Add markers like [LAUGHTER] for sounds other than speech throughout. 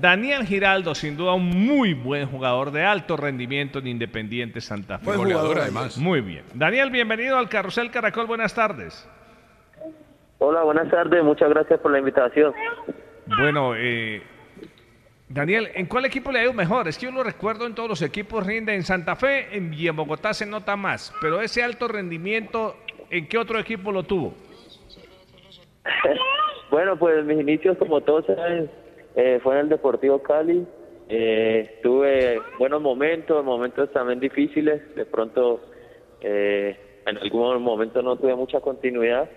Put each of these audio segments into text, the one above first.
Daniel Giraldo, sin duda un muy buen jugador de alto rendimiento en Independiente Santa Fe. Buen jugador, además. Muy bien. Daniel, bienvenido al Carrusel Caracol. Buenas tardes. Hola, buenas tardes. Muchas gracias por la invitación. Bueno, eh, Daniel, ¿en cuál equipo le ha ido mejor? Es que yo lo recuerdo en todos los equipos rinde en Santa Fe y en Bogotá se nota más. Pero ese alto rendimiento, ¿en qué otro equipo lo tuvo? [LAUGHS] bueno, pues mis inicios, como todos saben, eh, fue en el Deportivo Cali. Eh, tuve buenos momentos, momentos también difíciles. De pronto, eh, en algún momento no tuve mucha continuidad,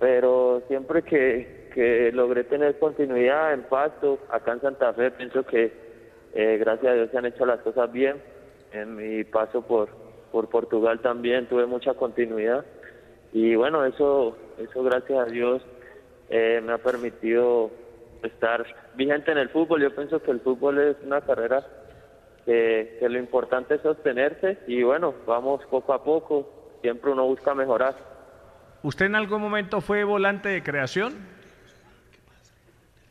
pero siempre que, que logré tener continuidad en acá en Santa Fe, pienso que eh, gracias a Dios se han hecho las cosas bien. En mi paso por, por Portugal también tuve mucha continuidad. Y bueno, eso, eso gracias a Dios eh, me ha permitido estar vigente en el fútbol. Yo pienso que el fútbol es una carrera que, que lo importante es sostenerse y bueno, vamos poco a poco, siempre uno busca mejorar. ¿Usted en algún momento fue volante de creación?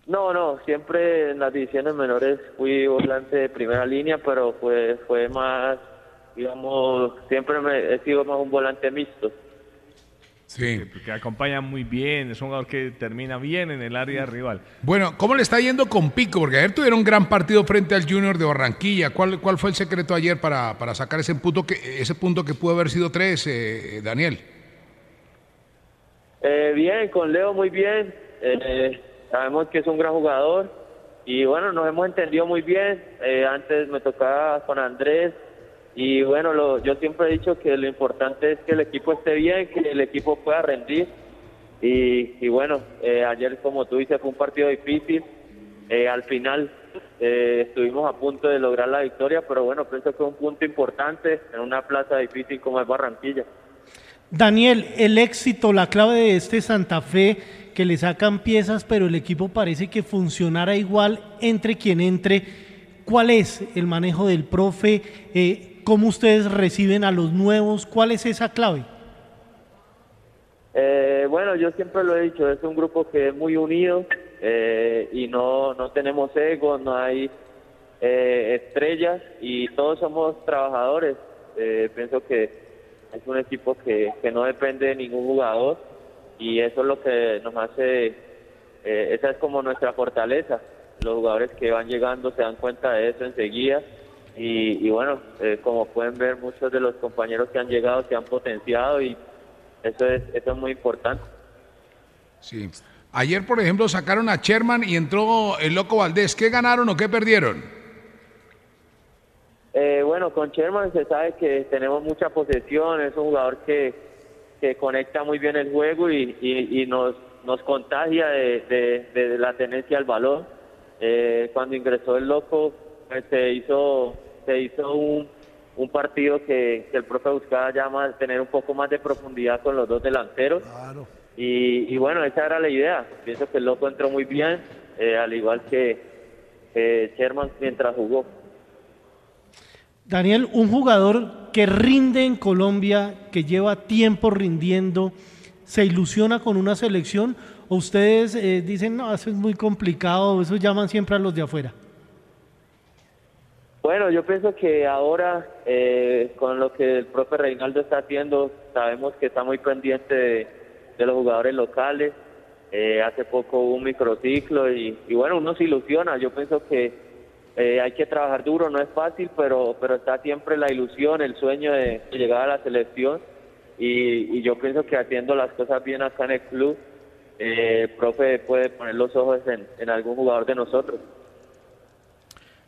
No, no, siempre en las divisiones menores fui volante de primera línea, pero fue, fue más, digamos, siempre me, he sido más un volante mixto. Sí. Porque acompaña muy bien, es un jugador que termina bien en el área rival. Bueno, ¿cómo le está yendo con Pico? Porque ayer tuvieron un gran partido frente al Junior de Barranquilla. ¿Cuál, cuál fue el secreto ayer para, para sacar ese punto que ese punto que pudo haber sido tres, eh, Daniel? Eh, bien, con Leo muy bien. Eh, sabemos que es un gran jugador y bueno, nos hemos entendido muy bien. Eh, antes me tocaba con Andrés y bueno, lo, yo siempre he dicho que lo importante es que el equipo esté bien, que el equipo pueda rendir. Y, y bueno, eh, ayer como tú dices fue un partido difícil. Eh, al final eh, estuvimos a punto de lograr la victoria, pero bueno, pienso que es un punto importante en una plaza difícil como es Barranquilla. Daniel, el éxito, la clave de este Santa Fe, que le sacan piezas, pero el equipo parece que funcionara igual entre quien entre. ¿Cuál es el manejo del profe? Eh, ¿Cómo ustedes reciben a los nuevos? ¿Cuál es esa clave? Eh, bueno, yo siempre lo he dicho, es un grupo que es muy unido eh, y no, no tenemos ego, no hay eh, estrellas y todos somos trabajadores. Eh, pienso que es un equipo que, que no depende de ningún jugador y eso es lo que nos hace, eh, esa es como nuestra fortaleza. Los jugadores que van llegando se dan cuenta de eso enseguida y, y bueno, eh, como pueden ver, muchos de los compañeros que han llegado se han potenciado y eso es, eso es muy importante. Sí. Ayer, por ejemplo, sacaron a Sherman y entró el Loco Valdés. ¿Qué ganaron o qué perdieron? Eh, bueno, con Sherman se sabe que tenemos mucha posesión, es un jugador que, que conecta muy bien el juego y, y, y nos, nos contagia de, de, de la tenencia al balón. Eh, cuando ingresó el Loco, pues se hizo, se hizo un, un partido que, que el profe buscaba ya más, tener un poco más de profundidad con los dos delanteros. Y, y bueno, esa era la idea. Pienso que el Loco entró muy bien, eh, al igual que eh, Sherman mientras jugó. Daniel, un jugador que rinde en Colombia, que lleva tiempo rindiendo, ¿se ilusiona con una selección? ¿O ustedes eh, dicen, no, eso es muy complicado, eso llaman siempre a los de afuera? Bueno, yo pienso que ahora, eh, con lo que el profe Reinaldo está haciendo, sabemos que está muy pendiente de, los jugadores locales. Eh, hace poco hubo un microciclo y, bueno, uno se ilusiona. Yo pienso que eh, hay que trabajar duro, no es fácil, pero, pero está siempre la ilusión, el sueño de, llegar a la selección. Y, y yo pienso que haciendo las cosas bien acá en el club, eh, el profe puede poner los ojos en algún jugador de nosotros.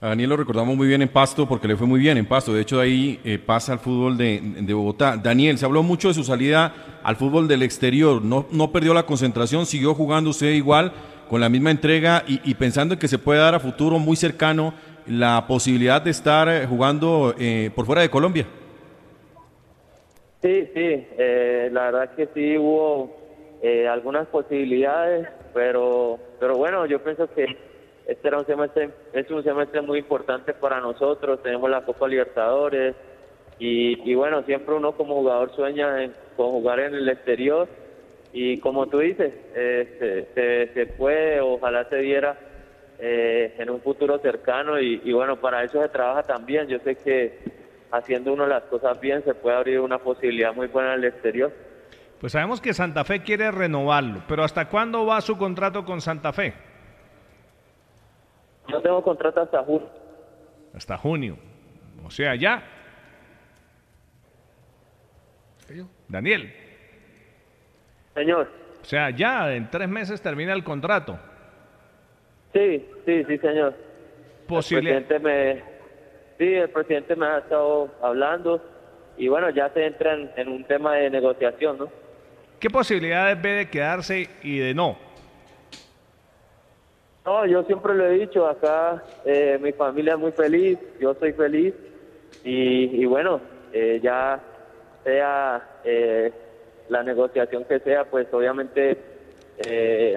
A Daniel lo recordamos muy bien en Pasto porque le fue muy bien en Pasto. De hecho, de ahí eh, pasa al fútbol de, Bogotá. Daniel, se habló mucho de su salida al fútbol del exterior. No, no perdió la concentración, siguió jugando usted igual. con la misma entrega y, pensando en que se puede dar a futuro muy cercano la posibilidad de estar eh, jugando eh, por fuera de Colombia. Sí, sí, la verdad que sí hubo algunas posibilidades, pero, pero bueno, yo pienso que este era un semestre, es un semestre muy importante para nosotros, tenemos la Copa Libertadores y, bueno, siempre uno como jugador sueña con jugar en el exterior y como tú dices, eh, se, puede, ojalá se diera eh, en un futuro cercano y, y bueno, para eso se trabaja también, yo sé que haciendo uno las cosas bien se puede abrir una posibilidad muy buena en el exterior. Pues sabemos que Santa Fe quiere renovarlo, pero ¿hasta cuándo va su contrato con Santa Fe? Yo tengo contrato hasta junio. Hasta junio. O sea, ya. Daniel. Señor. O sea, ya en tres meses termina el contrato. Sí, sí, sí, señor. Posible. El presidente me, sí, el presidente me ha estado hablando y bueno, ya se entra en un tema de negociación, ¿no? ¿Qué posibilidades ve de quedarse y de no? No, yo siempre lo he dicho, acá eh, mi familia es muy feliz, yo soy feliz y, bueno, eh, ya sea eh, la negociación que sea, pues obviamente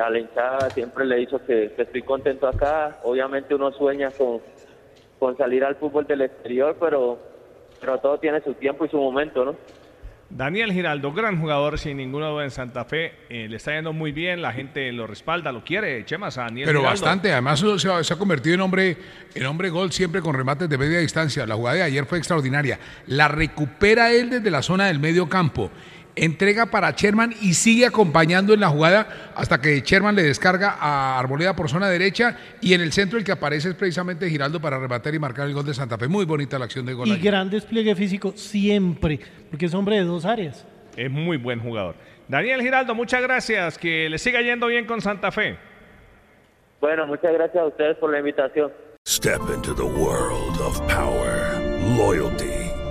a la hinchada siempre le he dicho que, estoy contento acá, obviamente uno sueña con, con salir al fútbol del exterior, pero, pero todo tiene su tiempo y su momento, ¿no? Daniel Giraldo, gran jugador sin ninguna duda en Santa Fe, eh, le está yendo muy bien, la gente lo respalda, lo quiere, Chemas a Daniel Pero bastante, además se ha, se ha, convertido en hombre, en hombre gol siempre con remates de media distancia. La jugada de ayer fue extraordinaria. La recupera él desde la zona del medio campo entrega para Sherman y sigue acompañando en la jugada hasta que Sherman le descarga a Arboleda por zona derecha y en el centro el que aparece es precisamente Giraldo para rematar y marcar el gol de Santa Fe. Muy bonita la acción de gol. Y gran despliegue físico siempre, porque es hombre de dos áreas. Es muy buen jugador. Daniel Giraldo, muchas gracias. Que le siga yendo bien con Santa Fe. Bueno, muchas gracias a ustedes por la invitación. Step into the world of power, loyalty.